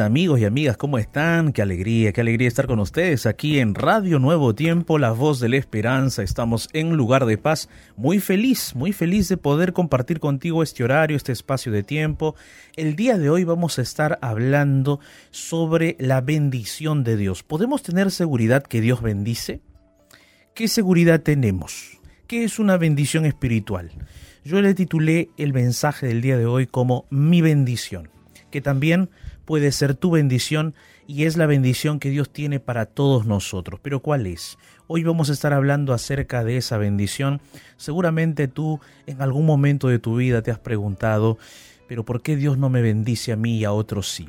amigos y amigas, ¿cómo están? Qué alegría, qué alegría estar con ustedes aquí en Radio Nuevo Tiempo, la voz de la esperanza. Estamos en lugar de paz. Muy feliz, muy feliz de poder compartir contigo este horario, este espacio de tiempo. El día de hoy vamos a estar hablando sobre la bendición de Dios. ¿Podemos tener seguridad que Dios bendice? ¿Qué seguridad tenemos? ¿Qué es una bendición espiritual? Yo le titulé el mensaje del día de hoy como mi bendición que también puede ser tu bendición y es la bendición que Dios tiene para todos nosotros. Pero ¿cuál es? Hoy vamos a estar hablando acerca de esa bendición. Seguramente tú en algún momento de tu vida te has preguntado, pero ¿por qué Dios no me bendice a mí y a otros sí?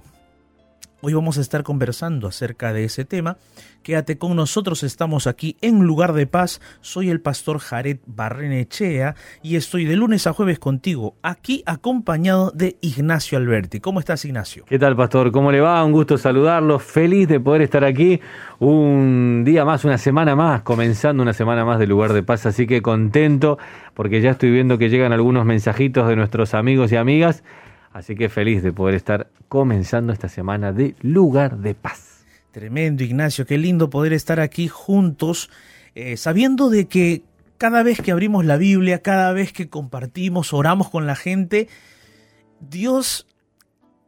Hoy vamos a estar conversando acerca de ese tema. Quédate con nosotros, estamos aquí en Lugar de Paz. Soy el pastor Jared Barrenechea y estoy de lunes a jueves contigo, aquí acompañado de Ignacio Alberti. ¿Cómo estás, Ignacio? ¿Qué tal, pastor? ¿Cómo le va? Un gusto saludarlo. Feliz de poder estar aquí un día más, una semana más, comenzando una semana más de Lugar de Paz. Así que contento porque ya estoy viendo que llegan algunos mensajitos de nuestros amigos y amigas Así que feliz de poder estar comenzando esta semana de lugar de paz. Tremendo, Ignacio, qué lindo poder estar aquí juntos, eh, sabiendo de que cada vez que abrimos la Biblia, cada vez que compartimos, oramos con la gente, Dios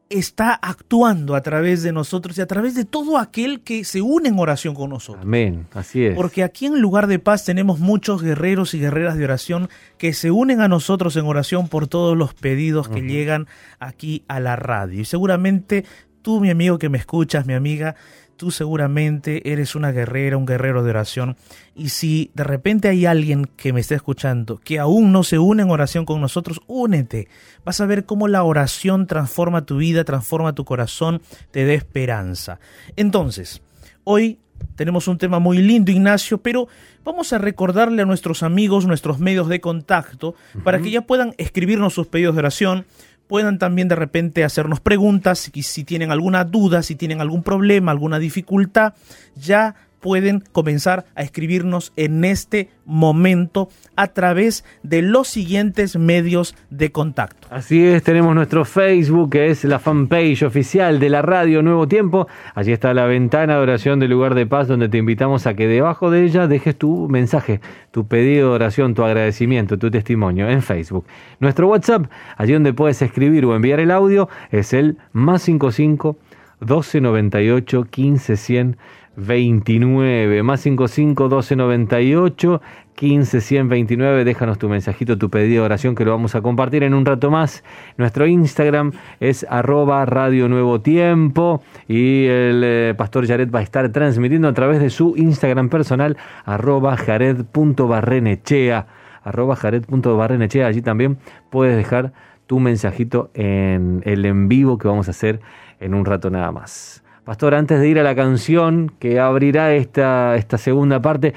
está actuando a través de nosotros y a través de todo aquel que se une en oración con nosotros. Amén, así es. Porque aquí en lugar de paz tenemos muchos guerreros y guerreras de oración que se unen a nosotros en oración por todos los pedidos que llegan aquí a la radio. Y seguramente tú, mi amigo que me escuchas, mi amiga, tú seguramente eres una guerrera, un guerrero de oración. Y si de repente hay alguien que me está escuchando que aún no se une en oración con nosotros, únete. Vas a ver cómo la oración transforma tu vida, transforma tu corazón, te da esperanza. Entonces, hoy tenemos un tema muy lindo, Ignacio, pero vamos a recordarle a nuestros amigos, nuestros medios de contacto, para que ya puedan escribirnos sus pedidos de oración, puedan también de repente hacernos preguntas, si, si tienen alguna duda, si tienen algún problema, alguna dificultad, ya pueden comenzar a escribirnos en este momento a través de los siguientes medios de contacto. Así es, tenemos nuestro Facebook, que es la fanpage oficial de la radio Nuevo Tiempo. Allí está la ventana de oración del lugar de paz, donde te invitamos a que debajo de ella dejes tu mensaje, tu pedido de oración, tu agradecimiento, tu testimonio en Facebook. Nuestro WhatsApp, allí donde puedes escribir o enviar el audio, es el más 55 1298 15100 29 más 55 12 98 15 129 déjanos tu mensajito tu pedido de oración que lo vamos a compartir en un rato más. Nuestro Instagram es arroba radio nuevo tiempo y el eh, pastor Jared va a estar transmitiendo a través de su Instagram personal arroba jared.barrenechea arroba jared.barrenechea allí también puedes dejar tu mensajito en el en vivo que vamos a hacer en un rato nada más Pastor, antes de ir a la canción que abrirá esta, esta segunda parte,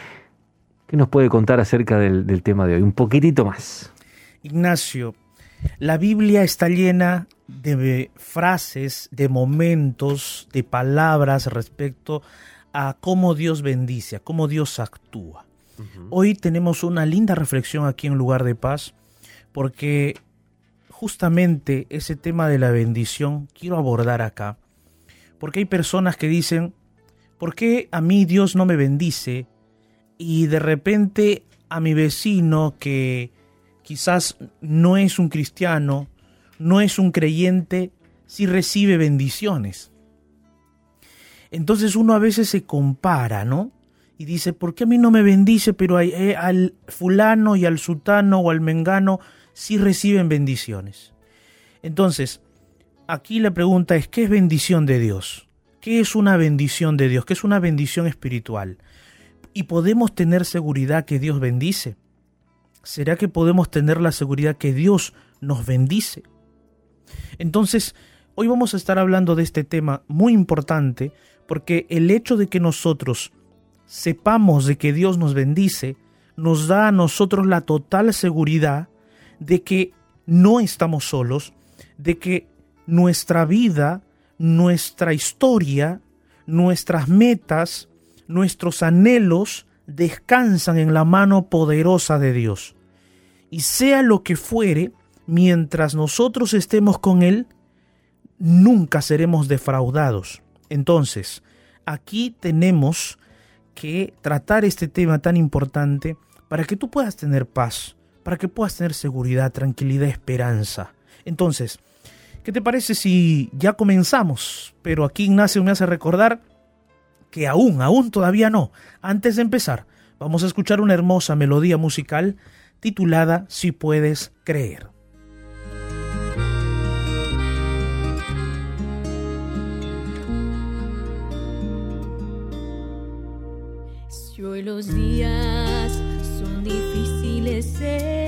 ¿qué nos puede contar acerca del, del tema de hoy? Un poquitito más. Ignacio, la Biblia está llena de frases, de momentos, de palabras respecto a cómo Dios bendice, a cómo Dios actúa. Hoy tenemos una linda reflexión aquí en Lugar de Paz, porque justamente ese tema de la bendición quiero abordar acá, porque hay personas que dicen, ¿por qué a mí Dios no me bendice? Y de repente a mi vecino que quizás no es un cristiano, no es un creyente, sí recibe bendiciones. Entonces uno a veces se compara, ¿no? Y dice, ¿por qué a mí no me bendice, pero eh, al fulano y al sultano o al mengano sí reciben bendiciones? Entonces, aquí la pregunta es, ¿qué es bendición de Dios? ¿Qué es una bendición de Dios? ¿Qué es una bendición espiritual? ¿Y podemos tener seguridad que Dios bendice? ¿Será que podemos tener la seguridad que Dios nos bendice? Entonces, hoy vamos a estar hablando de este tema muy importante porque el hecho de que nosotros sepamos de que Dios nos bendice nos da a nosotros la total seguridad de que no estamos solos, de que nuestra vida, nuestra historia, nuestras metas, nuestros anhelos descansan en la mano poderosa de Dios. Y sea lo que fuere, mientras nosotros estemos con Él, nunca seremos defraudados. Entonces, aquí tenemos que tratar este tema tan importante para que tú puedas tener paz, para que puedas tener seguridad, tranquilidad, esperanza. Entonces, ¿Qué te parece si ya comenzamos? Pero aquí Ignacio me hace recordar que aún, aún todavía no. Antes de empezar, vamos a escuchar una hermosa melodía musical titulada Si puedes creer. Si hoy los días son difíciles. Eh.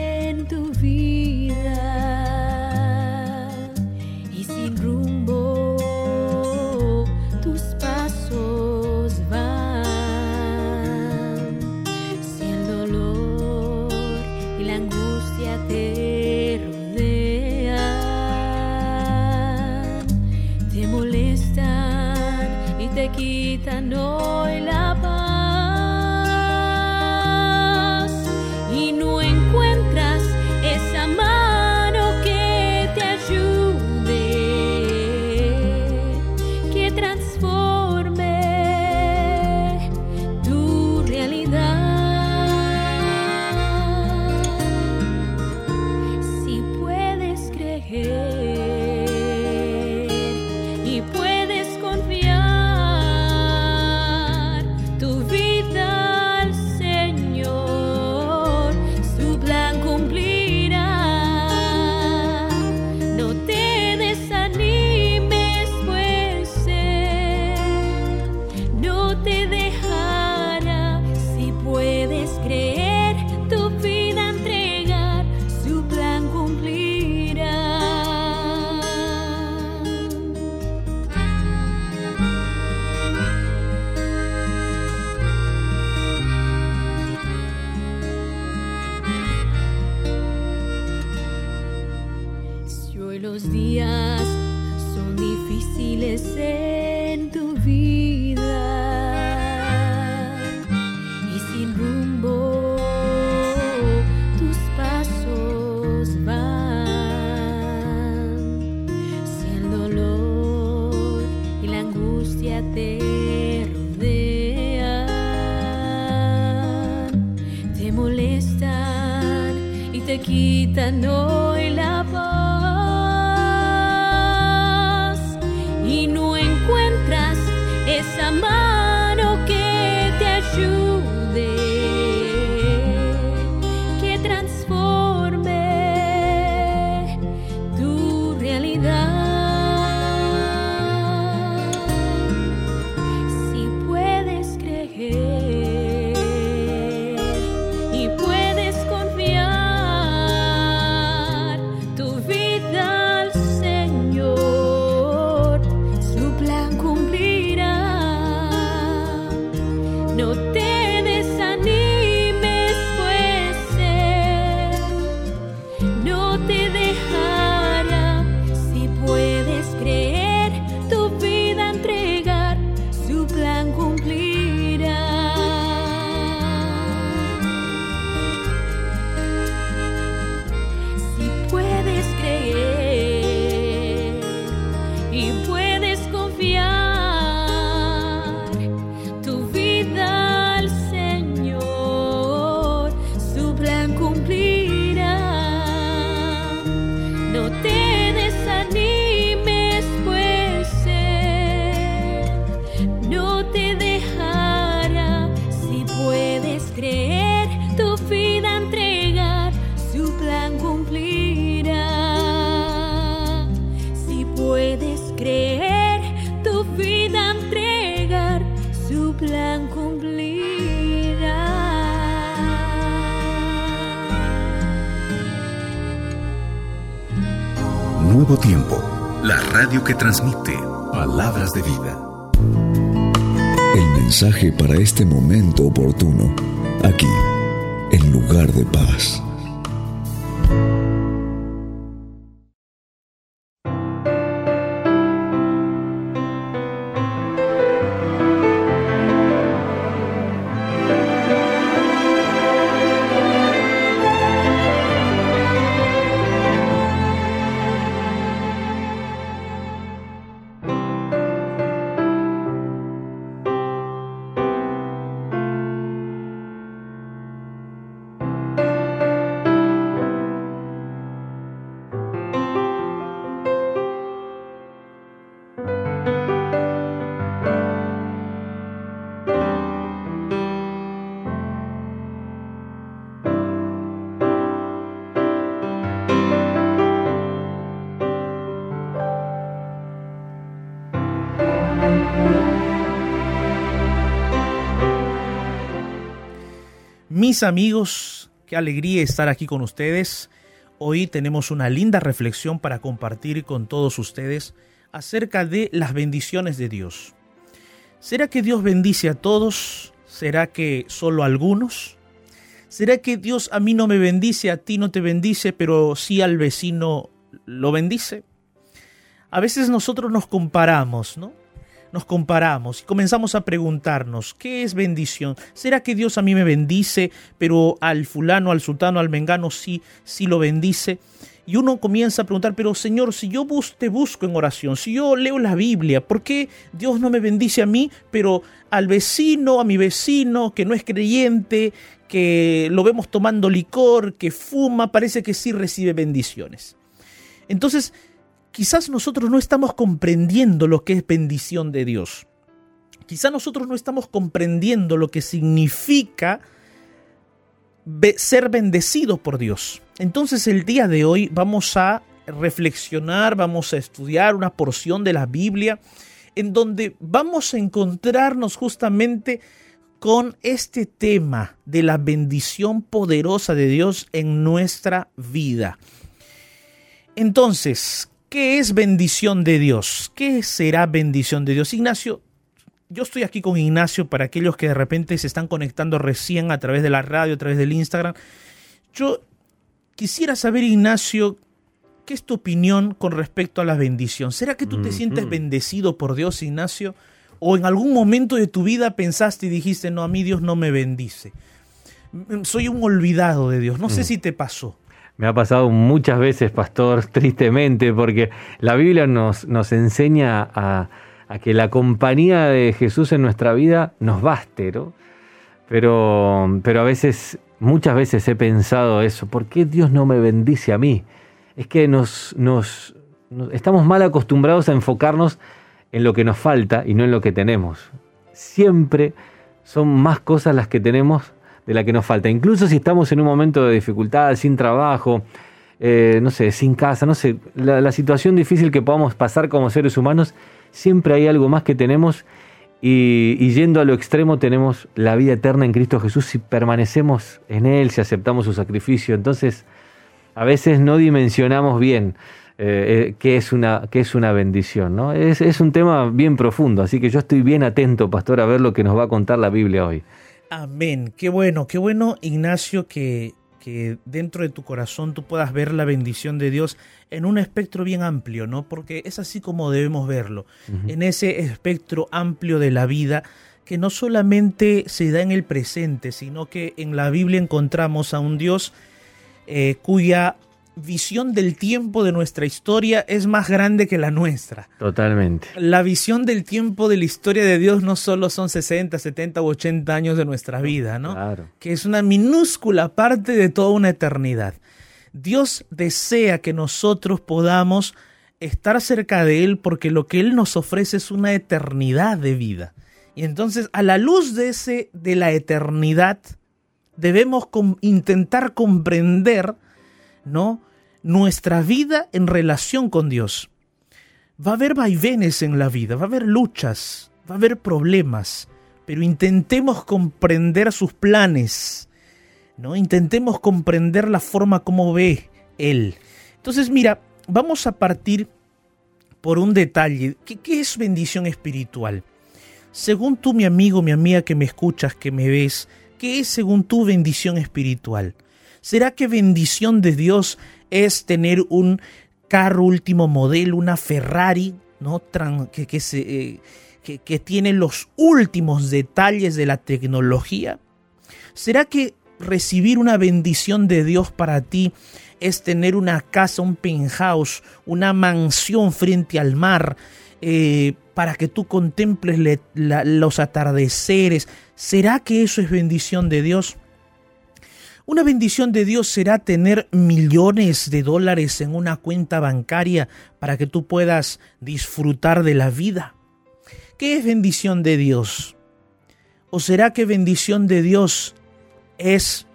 que transmite palabras de vida. El mensaje para este momento oportuno, aquí, en lugar de paz. Amigos, qué alegría estar aquí con ustedes. Hoy tenemos una linda reflexión para compartir con todos ustedes acerca de las bendiciones de Dios. ¿Será que Dios bendice a todos? ¿Será que solo a algunos? ¿Será que Dios a mí no me bendice, a ti no te bendice, pero sí al vecino lo bendice? A veces nosotros nos comparamos, ¿no? Nos comparamos y comenzamos a preguntarnos, ¿qué es bendición? ¿Será que Dios a mí me bendice, pero al fulano, al sultano, al mengano sí, sí lo bendice? Y uno comienza a preguntar, pero Señor, si yo te busco en oración, si yo leo la Biblia, ¿por qué Dios no me bendice a mí, pero al vecino, a mi vecino que no es creyente, que lo vemos tomando licor, que fuma, parece que sí recibe bendiciones? Entonces, quizás nosotros no estamos comprendiendo lo que es bendición de Dios. Quizás nosotros no estamos comprendiendo lo que significa ser bendecidos por Dios. Entonces el día de hoy vamos a reflexionar, vamos a estudiar una porción de la Biblia en donde vamos a encontrarnos justamente con este tema de la bendición poderosa de Dios en nuestra vida. Entonces, ¿qué es bendición de Dios? ¿Qué será bendición de Dios? Ignacio, yo estoy aquí con Ignacio para aquellos que de repente se están conectando recién a través de la radio, a través del Instagram. Yo Quisiera saber, Ignacio, ¿qué es tu opinión con respecto a la bendición? ¿Será que tú te sientes bendecido por Dios, Ignacio? ¿O en algún momento de tu vida pensaste y dijiste, no, a mí Dios no me bendice? Mm, soy un olvidado de Dios. No sé si te pasó. Me ha pasado muchas veces, pastor, tristemente, porque la Biblia nos, nos enseña a, a, que la compañía de Jesús en nuestra vida nos baste, ¿no? Pero, pero a veces Muchas veces he pensado eso, ¿por qué Dios no me bendice a mí? Es que nos, nos, estamos mal acostumbrados a enfocarnos en lo que nos falta y no en lo que tenemos. Siempre son más cosas las que tenemos de las que nos falta. Incluso si estamos en un momento de dificultad, sin trabajo, eh, no sé, sin casa, no sé, la, la situación difícil que podamos pasar como seres humanos, siempre hay algo más que tenemos y, yendo a lo extremo tenemos la vida eterna en Cristo Jesús si permanecemos en Él, si aceptamos su sacrificio. Entonces, a veces no dimensionamos bien eh, eh, qué, es una, es una bendición. ¿no? Es, es un tema bien profundo, así que yo estoy bien atento, pastor, a ver lo que nos va a contar la Biblia hoy. Amén. Qué bueno, qué bueno, Ignacio, que que dentro de tu corazón tú puedas ver la bendición de Dios en un espectro bien amplio, ¿no? Porque es así como debemos verlo, en ese espectro amplio de la vida que no solamente se da en el presente, sino que en la Biblia encontramos a un Dios eh, cuya visión del tiempo de nuestra historia es más grande que la nuestra. Totalmente. La visión del tiempo de la historia de Dios no solo son 60, 70 u 80 años de nuestra vida, ¿no? Claro. Que es una minúscula parte de toda una eternidad. Dios desea que nosotros podamos estar cerca de Él porque lo que Él nos ofrece es una eternidad de vida. Y entonces, a la luz de, ese, de la eternidad, debemos intentar comprender ¿no? Nuestra vida en relación con Dios. Va a haber vaivenes en la vida, va a haber luchas, va a haber problemas, pero intentemos comprender sus planes, ¿no? Intentemos comprender la forma como ve Él. Entonces, mira, vamos a partir por un detalle. ¿Qué, qué es bendición espiritual? Según tú, mi amigo, mi amiga que me escuchas, que me ves, ¿qué es según tú bendición espiritual? ¿Será que bendición de Dios es tener un carro último modelo, una Ferrari, ¿no? que, que, eh, que tiene los últimos detalles de la tecnología? ¿Será que recibir una bendición de Dios para ti es tener una casa, un penthouse, una mansión frente al mar, eh, para que tú contemples los atardeceres. ¿Será que eso es bendición de Dios? Una bendición de Dios será tener millones de dólares en una cuenta bancaria para que tú puedas disfrutar de la vida. ¿Qué es bendición de Dios? ¿O será que bendición de Dios es,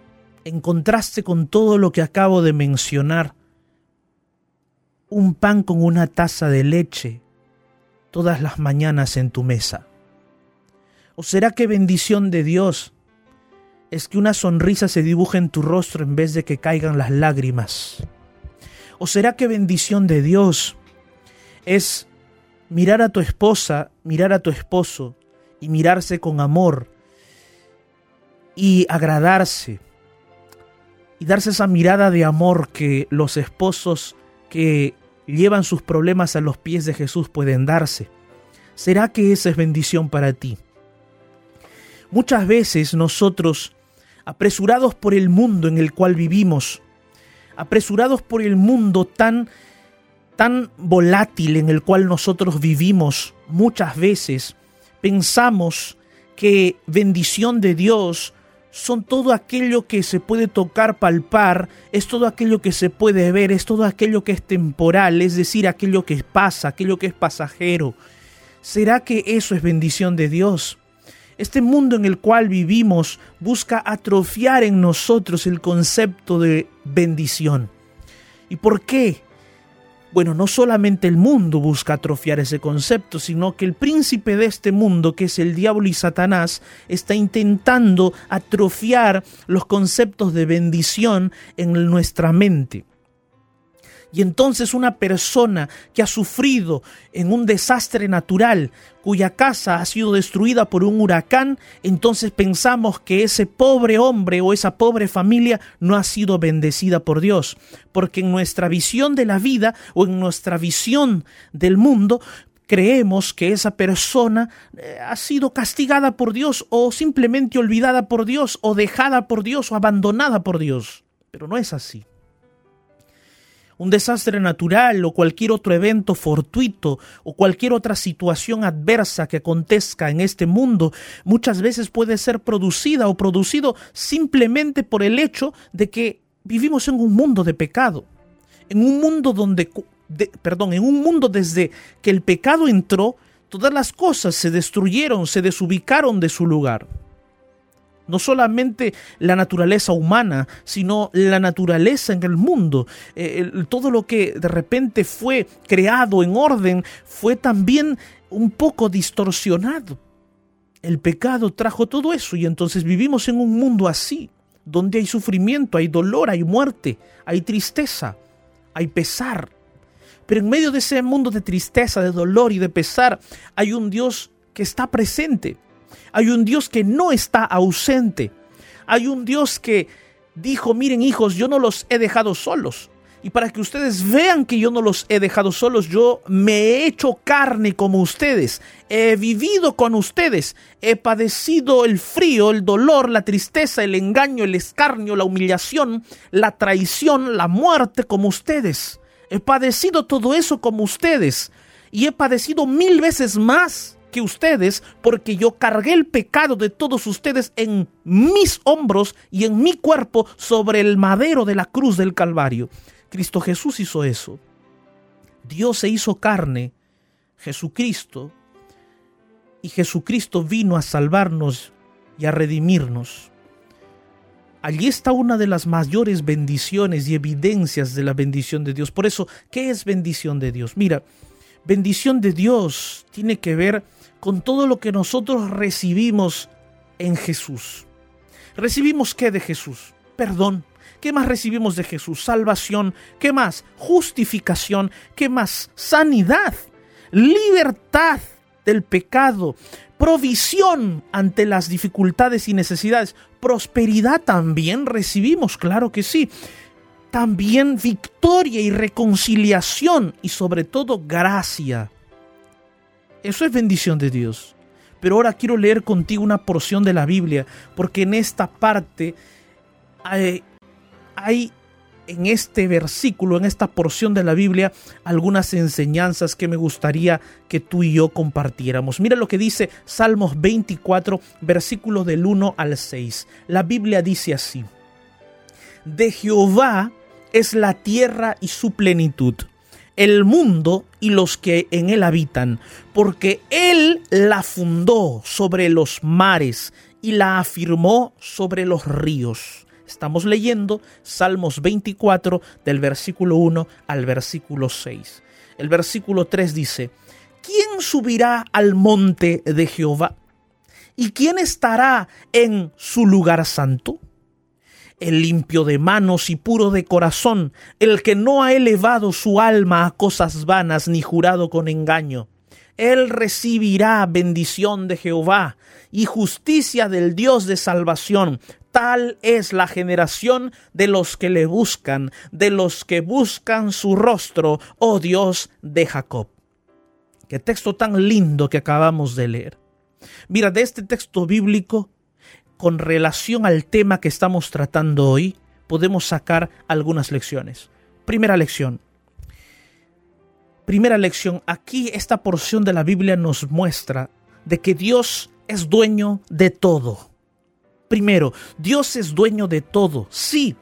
en contraste con todo lo que acabo de mencionar, un pan con una taza de leche todas las mañanas en tu mesa? ¿O será que bendición de Dios es que una sonrisa se dibuje en tu rostro en vez de que caigan las lágrimas? ¿O será que bendición de Dios es mirar a tu esposa, mirar a tu esposo y mirarse con amor y agradarse y darse esa mirada de amor que los esposos que llevan sus problemas a los pies de Jesús pueden darse? ¿Será que esa es bendición para ti? Muchas veces nosotros, apresurados por el mundo en el cual vivimos, apresurados por el mundo tan tan volátil en el cual nosotros vivimos, muchas veces pensamos que bendición de Dios son todo aquello que se puede tocar, palpar, es todo aquello que se puede ver, es todo aquello que es temporal, es decir, aquello que pasa, aquello que es pasajero. ¿Será que eso es bendición de Dios? Este mundo en el cual vivimos busca atrofiar en nosotros el concepto de bendición. ¿Y por qué? Bueno, no solamente el mundo busca atrofiar ese concepto, sino que el príncipe de este mundo, que es el diablo y Satanás, está intentando atrofiar los conceptos de bendición en nuestra mente. Y entonces una persona que ha sufrido en un desastre natural, cuya casa ha sido destruida por un huracán, entonces pensamos que ese pobre hombre o esa pobre familia no ha sido bendecida por Dios. Porque en nuestra visión de la vida o en nuestra visión del mundo, creemos que esa persona eh, ha sido castigada por Dios o simplemente olvidada por Dios o dejada por Dios o abandonada por Dios. Pero no es así un desastre natural o cualquier otro evento fortuito o cualquier otra situación adversa que acontezca en este mundo muchas veces puede ser producida o producido simplemente por el hecho de que vivimos en un mundo de pecado, en un mundo donde perdón, en un mundo desde que el pecado entró, todas las cosas se destruyeron, se desubicaron de su lugar no solamente la naturaleza humana, sino la naturaleza en el mundo. Eh, todo lo que de repente fue creado en orden fue también un poco distorsionado. El pecado trajo todo eso y entonces vivimos en un mundo así, donde hay sufrimiento, hay dolor, hay muerte, hay tristeza, hay pesar. Pero en medio de ese mundo de tristeza, de dolor y de pesar, hay un Dios que está presente hay un Dios que no está ausente. Hay un Dios que dijo, miren hijos, yo no los he dejado solos. Y para que ustedes vean que yo no los he dejado solos, yo me he hecho carne como ustedes. He vivido con ustedes. He padecido el frío, el dolor, la tristeza, el engaño, el escarnio, la humillación, la traición, la muerte como ustedes. He padecido todo eso como ustedes. Y he padecido mil veces más ustedes, porque yo cargué el pecado de todos ustedes en mis hombros y en mi cuerpo sobre el madero de la cruz del Calvario. Cristo Jesús hizo eso. Dios se hizo carne, Jesucristo, y Jesucristo vino a salvarnos y a redimirnos. Allí está una de las mayores bendiciones y evidencias de la bendición de Dios. Por eso, ¿qué es bendición de Dios? Mira, bendición de Dios tiene que ver con todo lo que nosotros recibimos en Jesús. ¿Recibimos qué de Jesús? Perdón. ¿Qué más recibimos de Jesús? Salvación. ¿Qué más? Justificación. ¿Qué más? Sanidad. Libertad del pecado. Provisión ante las dificultades y necesidades. Prosperidad también recibimos, claro que sí. También victoria y reconciliación y sobre todo gracia. Eso es bendición de Dios. Pero ahora quiero leer contigo una porción de la Biblia, porque en esta parte hay, en este versículo, en esta porción de la Biblia, algunas enseñanzas que me gustaría que tú y yo compartiéramos. Mira lo que dice Salmos 24, versículos del 1 al 6. La Biblia dice así, de Jehová es la tierra y su plenitud el mundo y los que en él habitan, porque él la fundó sobre los mares y la afirmó sobre los ríos. Estamos leyendo Salmos 24 del versículo 1 al versículo 6. El versículo 3 dice, ¿quién subirá al monte de Jehová? ¿Y quién estará en su lugar santo? El limpio de manos y puro de corazón, el que no ha elevado su alma a cosas vanas ni jurado con engaño. Él recibirá bendición de Jehová y justicia del Dios de salvación. Tal es la generación de los que le buscan, de los que buscan su rostro, oh Dios de Jacob. Qué texto tan lindo que acabamos de leer. Mira, de este texto bíblico, con relación al tema que estamos tratando hoy, podemos sacar algunas lecciones. Primera lección. Primera lección. Aquí esta porción de la Biblia nos muestra de que Dios es dueño de todo. Primero, Dios es dueño de todo. Sí,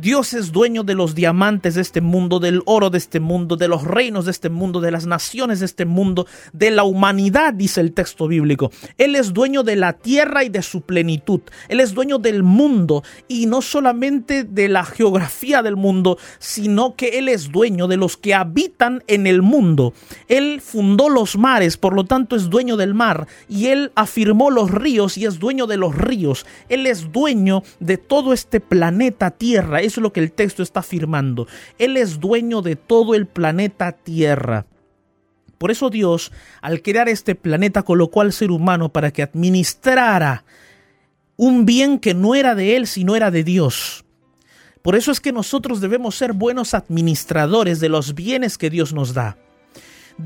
Dios es dueño de los diamantes de este mundo, del oro de este mundo, de los reinos de este mundo, de las naciones de este mundo, de la humanidad, dice el texto bíblico. Él es dueño de la tierra y de su plenitud. Él es dueño del mundo y no solamente de la geografía del mundo, sino que Él es dueño de los que habitan en el mundo. Él fundó los mares, por lo tanto es dueño del mar y Él afirmó los ríos y es dueño de los ríos. Él es dueño de todo este planeta Tierra. Eso es lo que el texto está afirmando. Él es dueño de todo el planeta Tierra. Por eso Dios, al crear este planeta, colocó al ser humano para que administrara un bien que no era de Él, sino era de Dios. Por eso es que nosotros debemos ser buenos administradores de los bienes que Dios nos da.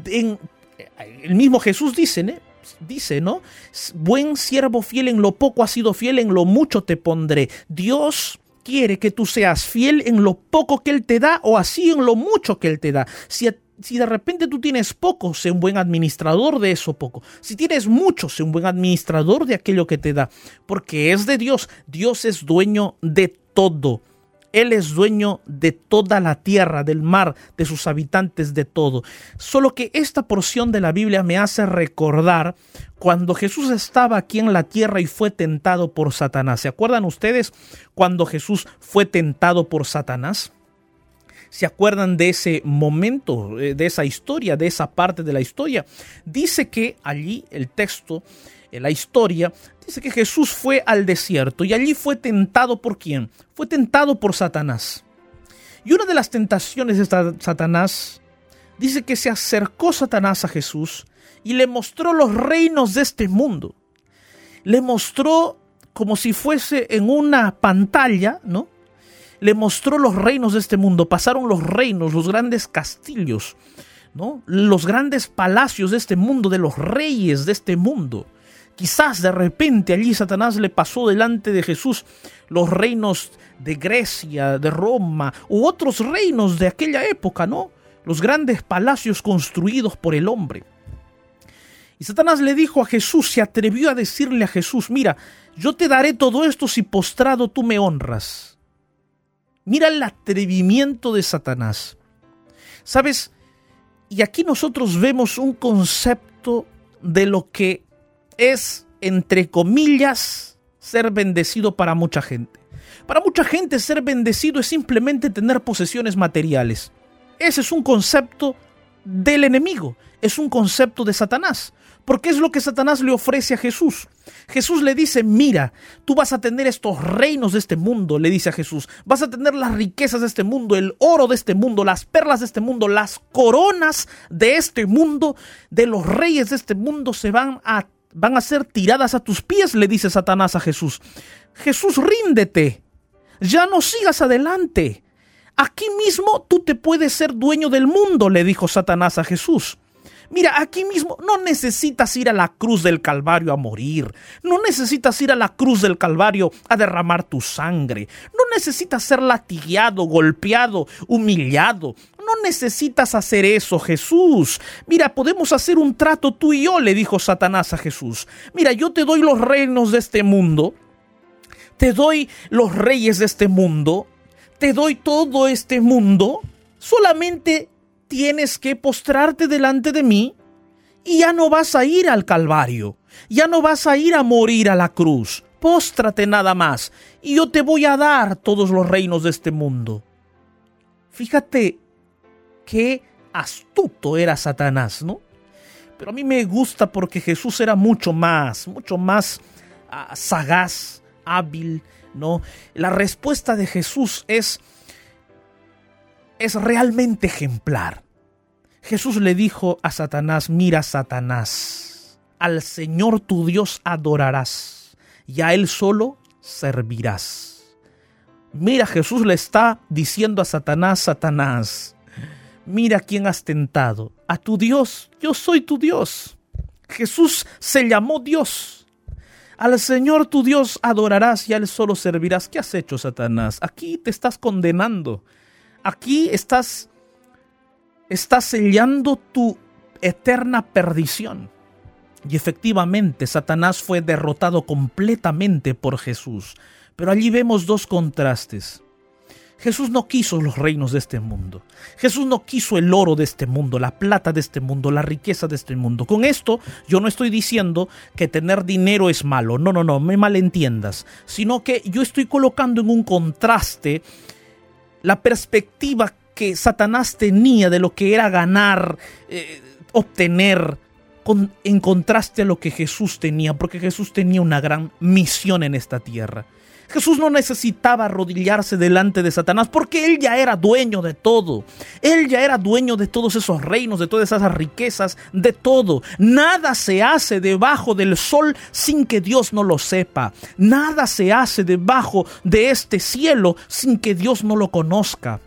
El mismo Jesús dice, ¿eh? dice, ¿no? Buen siervo fiel en lo poco has sido fiel, en lo mucho te pondré. Dios quiere que tú seas fiel en lo poco que Él te da o así en lo mucho que Él te da. Si, si de repente tú tienes poco, sé un buen administrador de eso poco. Si tienes mucho, sé un buen administrador de aquello que te da. Porque es de Dios. Dios es dueño de todo. Él es dueño de toda la tierra, del mar, de sus habitantes, de todo. Solo que esta porción de la Biblia me hace recordar cuando Jesús estaba aquí en la tierra y fue tentado por Satanás. ¿Se acuerdan ustedes cuando Jesús fue tentado por Satanás? ¿Se acuerdan de ese momento, eh, de esa historia, de esa parte de la historia? Dice que allí el texto, la historia, dice que Jesús fue al desierto y allí fue tentado por quién? Fue tentado por Satanás. Y una de las tentaciones de Satanás dice que se acercó Satanás a Jesús y le mostró los reinos de este mundo. Le mostró como si fuese en una pantalla, ¿no? Le mostró los reinos de este mundo. Pasaron los reinos, los grandes castillos, ¿no? Los grandes palacios de este mundo, de los reyes de este mundo. Quizás de repente allí Satanás le pasó delante de Jesús los reinos de Grecia, de Roma, u otros reinos de aquella época, ¿no? Los grandes palacios construidos por el hombre. Y Satanás le dijo a Jesús, se atrevió a decirle a Jesús, mira, yo te daré todo esto si postrado tú me honras. Mira el atrevimiento de Satanás. ¿Sabes? Y aquí nosotros vemos un concepto de lo que es, entre comillas, ser bendecido para mucha gente. Para mucha gente ser bendecido es simplemente tener posesiones materiales. Ese es un concepto del enemigo, es un concepto de Satanás. Porque es lo que Satanás le ofrece a Jesús. Jesús le dice, mira, tú vas a tener estos reinos de este mundo, le dice a Jesús. Vas a tener las riquezas de este mundo, el oro de este mundo, las perlas de este mundo, las coronas de este mundo, de los reyes de este mundo se van a, van a ser tiradas a tus pies, le dice Satanás a Jesús. Jesús, ríndete. Ya no sigas adelante. Aquí mismo tú te puedes ser dueño del mundo, le dijo Satanás a Jesús. Mira, aquí mismo no necesitas ir a la cruz del Calvario a morir. No necesitas ir a la cruz del Calvario a derramar tu sangre. No necesitas ser latigueado, golpeado, humillado. No necesitas hacer eso, Jesús. Mira, podemos hacer un trato tú y yo, le dijo Satanás a Jesús. Mira, yo te doy los reinos de este mundo. Te doy los reyes de este mundo. Te doy todo este mundo. Solamente tienes que postrarte delante de mí y ya no vas a ir al Calvario, ya no vas a ir a morir a la cruz. Póstrate nada más y yo te voy a dar todos los reinos de este mundo. Fíjate qué astuto era Satanás, ¿no? pero a mí me gusta porque Jesús era mucho más, mucho más ah, sagaz, hábil, ¿no? La respuesta de Jesús es, es realmente ejemplar. Jesús le dijo a Satanás, mira Satanás, al Señor tu Dios adorarás y a Él solo servirás. Mira, Jesús le está diciendo a Satanás, Satanás, mira quién has tentado, a tu Dios, yo soy tu Dios. Jesús se llamó Dios. Al Señor tu Dios adorarás y a Él solo servirás. ¿Qué has hecho, Satanás? Aquí te estás condenando. Aquí estás, estás sellando tu eterna perdición. Y efectivamente, Satanás fue derrotado completamente por Jesús. Pero allí vemos dos contrastes. Jesús no quiso los reinos de este mundo. Jesús no quiso el oro de este mundo, la plata de este mundo, la riqueza de este mundo. Con esto yo no estoy diciendo que tener dinero es malo. No, no, no, me malentiendas. Sino que yo estoy colocando en un contraste la perspectiva que Satanás tenía de lo que era ganar, eh, obtener, en contraste a lo que Jesús tenía, porque Jesús tenía una gran misión en esta tierra. Jesús no necesitaba arrodillarse delante de Satanás porque él ya era dueño de todo. Él ya era dueño de todos esos reinos, de todas esas riquezas, de todo. Nada se hace debajo del sol sin que Dios no lo sepa. Nada se hace debajo de este cielo sin que Dios no lo conozca.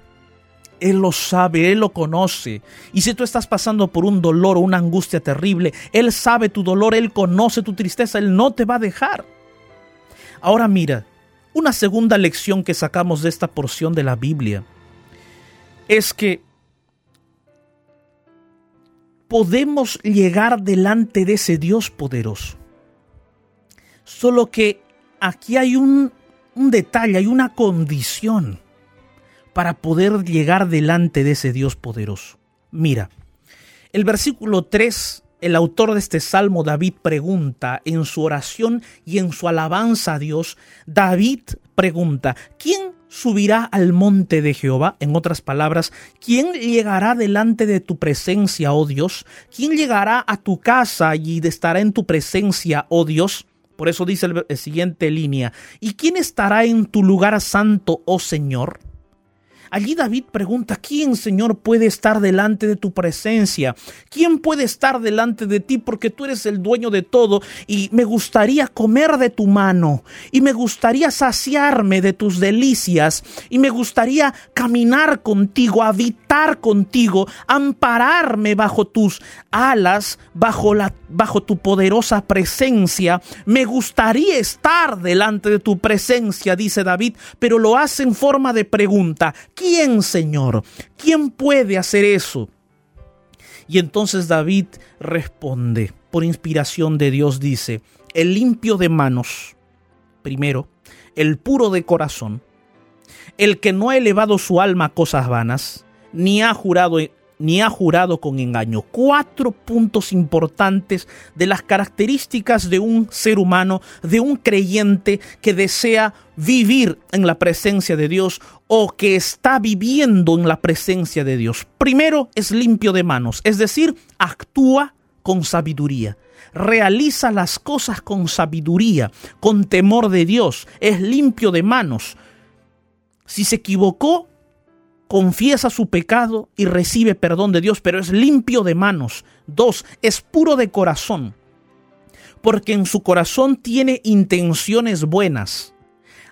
Él lo sabe, Él lo conoce. Y si tú estás pasando por un dolor o una angustia terrible, Él sabe tu dolor, Él conoce tu tristeza, Él no te va a dejar. Ahora mira, una segunda lección que sacamos de esta porción de la Biblia es que podemos llegar delante de ese Dios poderoso. Solo que aquí hay un, detalle, hay una condición para poder llegar delante de ese Dios poderoso. Mira, el versículo 3 el autor de este salmo, David, pregunta en su oración y en su alabanza a Dios, David pregunta, ¿quién subirá al monte de Jehová? En otras palabras, ¿quién llegará delante de tu presencia, oh Dios? ¿Quién llegará a tu casa y estará en tu presencia, oh Dios? Por eso dice la siguiente línea, ¿y quién estará en tu lugar santo, oh Señor? Allí David pregunta, ¿quién, Señor, puede estar delante de tu presencia? ¿Quién puede estar delante de ti? Porque tú eres el dueño de todo y me gustaría comer de tu mano y me gustaría saciarme de tus delicias y me gustaría caminar contigo, habitar contigo, ampararme bajo tus alas, bajo, la, bajo tu poderosa presencia. Me gustaría estar delante de tu presencia, dice David, pero lo hace en forma de pregunta. ¿Quién, Señor? ¿Quién puede hacer eso? Y entonces David responde, por inspiración de Dios, dice, el limpio de manos, primero, el puro de corazón, el que no ha elevado su alma a cosas vanas, ni ha jurado ni ha jurado con engaño. Cuatro puntos importantes de las características de un ser humano, de un creyente que desea vivir en la presencia de Dios o que está viviendo en la presencia de Dios. Primero es limpio de manos, es decir, actúa con sabiduría. Realiza las cosas con sabiduría, con temor de Dios. Es limpio de manos. Si se equivocó, confiesa su pecado y recibe perdón de Dios, pero es limpio de manos. Dos, es puro de corazón, porque en su corazón tiene intenciones buenas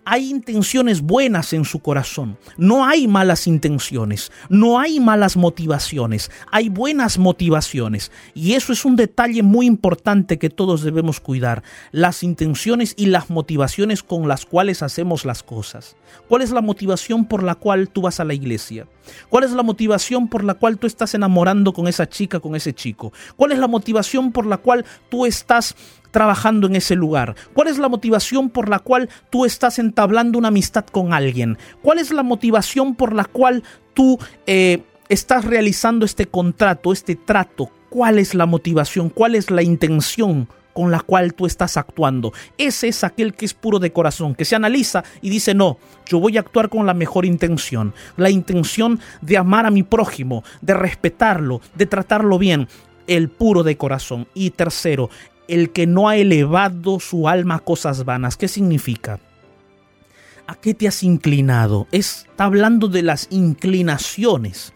hay intenciones buenas en su corazón. No hay malas intenciones, no hay malas motivaciones, hay buenas motivaciones. Y eso es un detalle muy importante que todos debemos cuidar. Las intenciones y las motivaciones con las cuales hacemos las cosas. ¿Cuál es la motivación por la cual tú vas a la iglesia? ¿Cuál es la motivación por la cual tú estás enamorando con esa chica, con ese chico? ¿Cuál es la motivación por la cual tú estás trabajando en ese lugar? ¿Cuál es la motivación por la cual tú estás entablando una amistad con alguien? ¿Cuál es la motivación por la cual tú eh, estás realizando este contrato, este trato? ¿Cuál es la motivación? ¿Cuál es la intención? con la cual tú estás actuando. Ese es aquel que es puro de corazón, que se analiza y dice, no, yo voy a actuar con la mejor intención, la intención de amar a mi prójimo, de respetarlo, de tratarlo bien el puro de corazón. Y tercero, el que no ha elevado su alma a cosas vanas. ¿Qué significa? ¿A qué te has inclinado? Está hablando de las inclinaciones.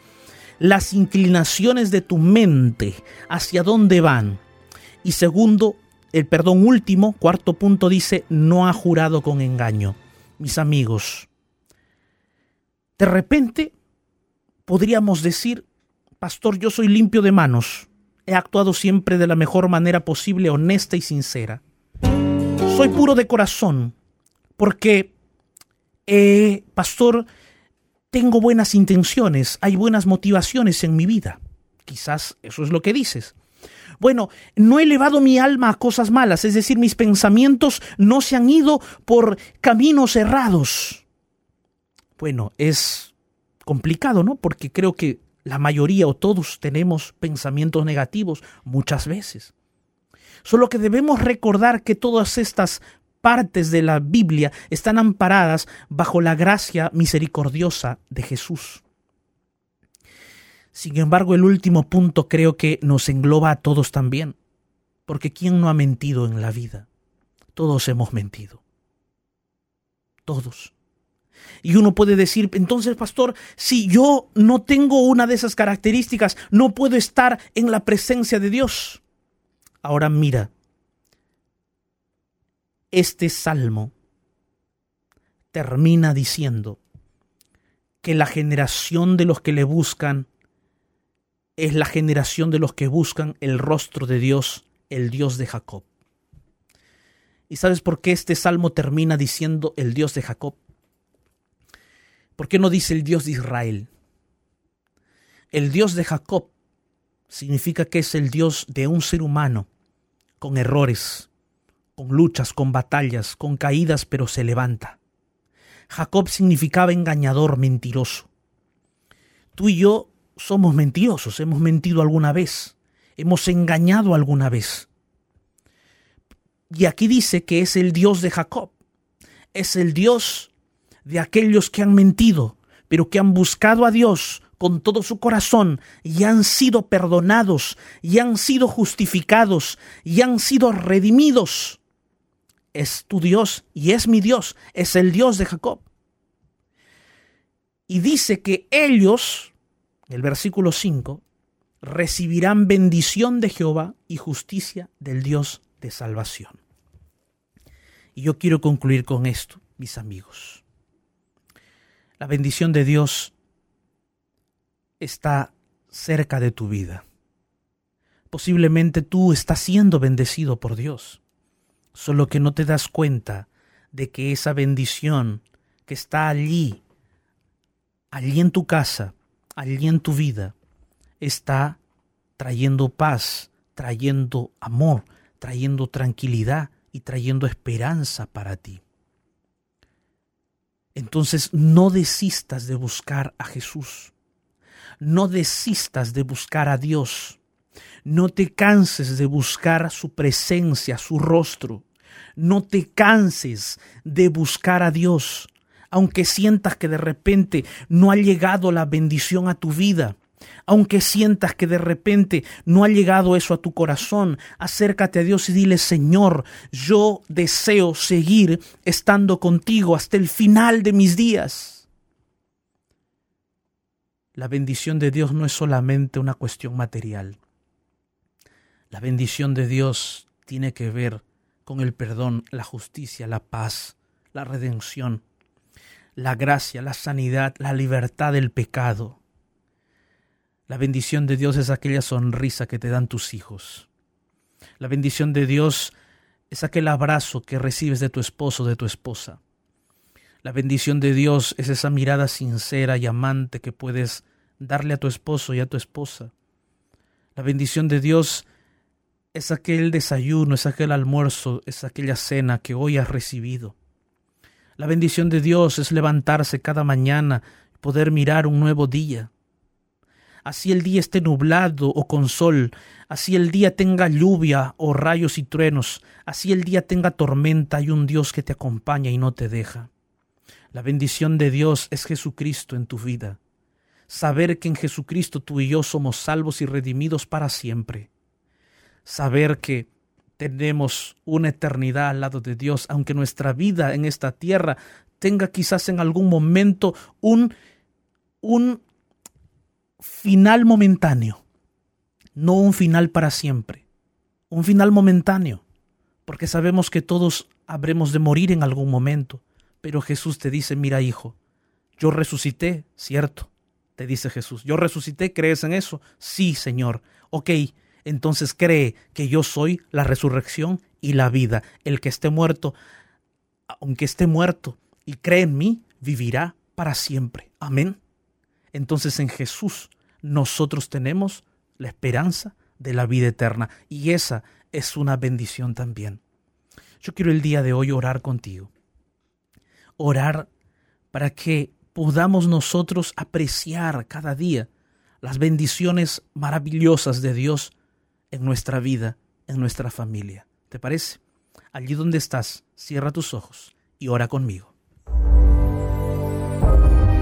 Las inclinaciones de tu mente. ¿Hacia dónde van? Y segundo, el perdón último, cuarto punto dice, no ha jurado con engaño. Mis amigos, de repente podríamos decir, pastor, yo soy limpio de manos. He actuado siempre de la mejor manera posible, honesta y sincera. Soy puro de corazón, porque, eh, pastor, tengo buenas intenciones, hay buenas motivaciones en mi vida. Quizás eso es lo que dices. Bueno, no he elevado mi alma a cosas malas, es decir, mis pensamientos no se han ido por caminos errados. Bueno, es complicado, ¿no? Porque creo que la mayoría o todos tenemos pensamientos negativos muchas veces. Solo que debemos recordar que todas estas partes de la Biblia están amparadas bajo la gracia misericordiosa de Jesús. Sin embargo, el último punto creo que nos engloba a todos también, porque ¿quién no ha mentido en la vida? Todos hemos mentido. Todos. Y uno puede decir, entonces, pastor, si yo no tengo una de esas características, no puedo estar en la presencia de Dios. Ahora mira, este salmo termina diciendo que la generación de los que le buscan es la generación de los que buscan el rostro de Dios, el Dios de Jacob. ¿Y sabes por qué este salmo termina diciendo el Dios de Jacob? ¿Por qué no dice el Dios de Israel? El Dios de Jacob significa que es el Dios de un ser humano, con errores, con luchas, con batallas, con caídas, pero se levanta. Jacob significaba engañador, mentiroso. Tú y yo somos mentirosos, hemos mentido alguna vez, hemos engañado alguna vez. Y aquí dice que es el Dios de Jacob, es el Dios de aquellos que han mentido, pero que han buscado a Dios con todo su corazón y han sido perdonados y han sido justificados y han sido redimidos. Es tu Dios y es mi Dios, es el Dios de Jacob. Y dice que ellos el versículo 5, recibirán bendición de Jehová y justicia del Dios de salvación. Y yo quiero concluir con esto, mis amigos. La bendición de Dios está cerca de tu vida. Posiblemente tú estás siendo bendecido por Dios, solo que no te das cuenta de que esa bendición que está allí, allí en tu casa, allí en tu vida está trayendo paz, trayendo amor, trayendo tranquilidad y trayendo esperanza para ti. Entonces no desistas de buscar a Jesús. No desistas de buscar a Dios. No te canses de buscar su presencia, su rostro. No te canses de buscar a Dios aunque sientas que de repente no ha llegado la bendición a tu vida, aunque sientas que de repente no ha llegado eso a tu corazón, acércate a Dios y dile, Señor, yo deseo seguir estando contigo hasta el final de mis días. La bendición de Dios no es solamente una cuestión material. La bendición de Dios tiene que ver con el perdón, la justicia, la paz, la redención la gracia, la sanidad, la libertad del pecado. La bendición de Dios es aquella sonrisa que te dan tus hijos. La bendición de Dios es aquel abrazo que recibes de tu esposo, de tu esposa. La bendición de Dios es esa mirada sincera y amante que puedes darle a tu esposo y a tu esposa. La bendición de Dios es aquel desayuno, es aquel almuerzo, es aquella cena que hoy has recibido. La bendición de Dios es levantarse cada mañana y poder mirar un nuevo día. Así el día esté nublado o con sol, así el día tenga lluvia o rayos y truenos, así el día tenga tormenta y un Dios que te acompaña y no te deja. La bendición de Dios es Jesucristo en tu vida. Saber que en Jesucristo tú y yo somos salvos y redimidos para siempre. saber que tenemos una eternidad al lado de Dios, aunque nuestra vida en esta tierra tenga quizás en algún momento un, un final momentáneo, no un final para siempre, un final momentáneo, porque sabemos que todos habremos de morir en algún momento, pero Jesús te dice, mira hijo, yo resucité, ¿cierto? Te dice Jesús, yo resucité, ¿crees en eso? Sí, Señor. Ok, entonces cree que yo soy la resurrección y la vida. El que esté muerto, aunque esté muerto y cree en mí, vivirá para siempre. Amén. Entonces en Jesús nosotros tenemos la esperanza de la vida eterna y esa es una bendición también. Yo quiero el día de hoy orar contigo. Orar para que podamos nosotros apreciar cada día las bendiciones maravillosas de Dios en nuestra vida, en nuestra familia. ¿Te parece? Allí donde estás, cierra tus ojos y ora conmigo.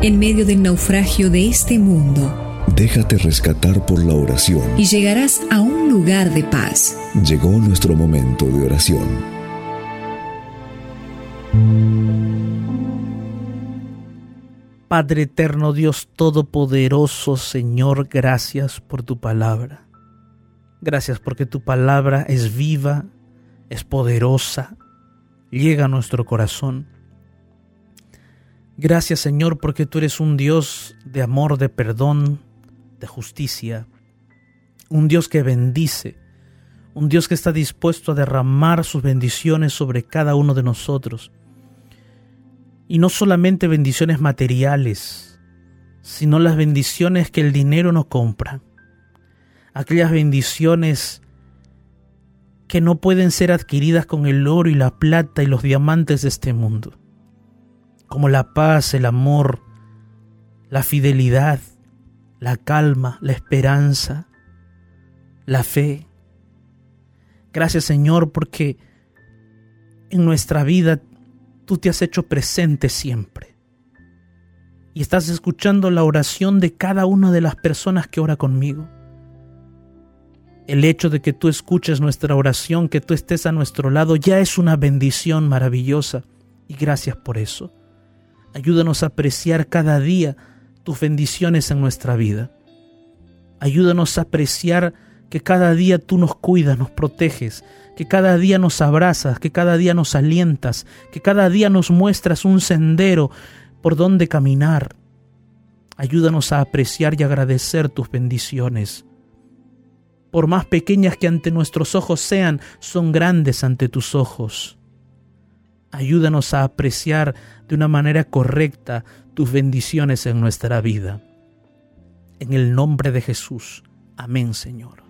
En medio del naufragio de este mundo, Déjate rescatar por la oración. y llegarás a un lugar de paz. Llegó nuestro momento de oración. Padre eterno, Dios todopoderoso, Señor, gracias por tu palabra. Gracias porque tu palabra es viva, es poderosa, llega a nuestro corazón. Gracias Señor porque tú eres un Dios de amor, de perdón, de justicia, un Dios que bendice, un Dios que está dispuesto a derramar sus bendiciones sobre cada uno de nosotros. Y no solamente bendiciones materiales, sino las bendiciones que el dinero no compra. Aquellas bendiciones que no pueden ser adquiridas con el oro y la plata y los diamantes de este mundo. Como la paz, el amor, la fidelidad, la calma, la esperanza, la fe. Gracias Señor porque en nuestra vida tú te has hecho presente siempre. Y estás escuchando la oración de cada una de las personas que ora conmigo. El hecho de que tú escuches nuestra oración, que tú estés a nuestro lado, ya es una bendición maravillosa. Y gracias por eso. Ayúdanos a apreciar cada día tus bendiciones en nuestra vida. Ayúdanos a apreciar que cada día tú nos cuidas, nos proteges, que cada día nos abrazas, que cada día nos alientas, que cada día nos muestras un sendero por donde caminar. Ayúdanos a apreciar y agradecer tus bendiciones. Por más pequeñas que ante nuestros ojos sean, son grandes ante tus ojos. Ayúdanos a apreciar de una manera correcta tus bendiciones en nuestra vida. En el nombre de Jesús. Amén, Señor.